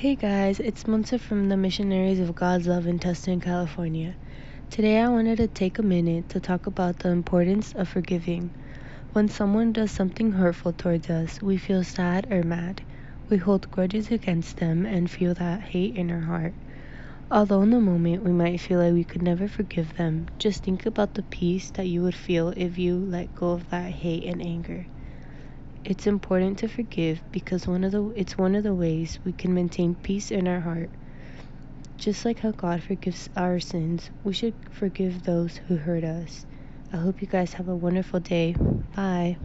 Hey guys, it's Monse from the Missionaries of God's Love in Tustin, California. Today I wanted to take a minute to talk about the importance of forgiving. When someone does something hurtful towards us, we feel sad or mad. We hold grudges against them and feel that hate in our heart. Although in the moment we might feel like we could never forgive them, just think about the peace that you would feel if you let go of that hate and anger. It's important to forgive because one of the it's one of the ways we can maintain peace in our heart. Just like how God forgives our sins, we should forgive those who hurt us. I hope you guys have a wonderful day. Bye.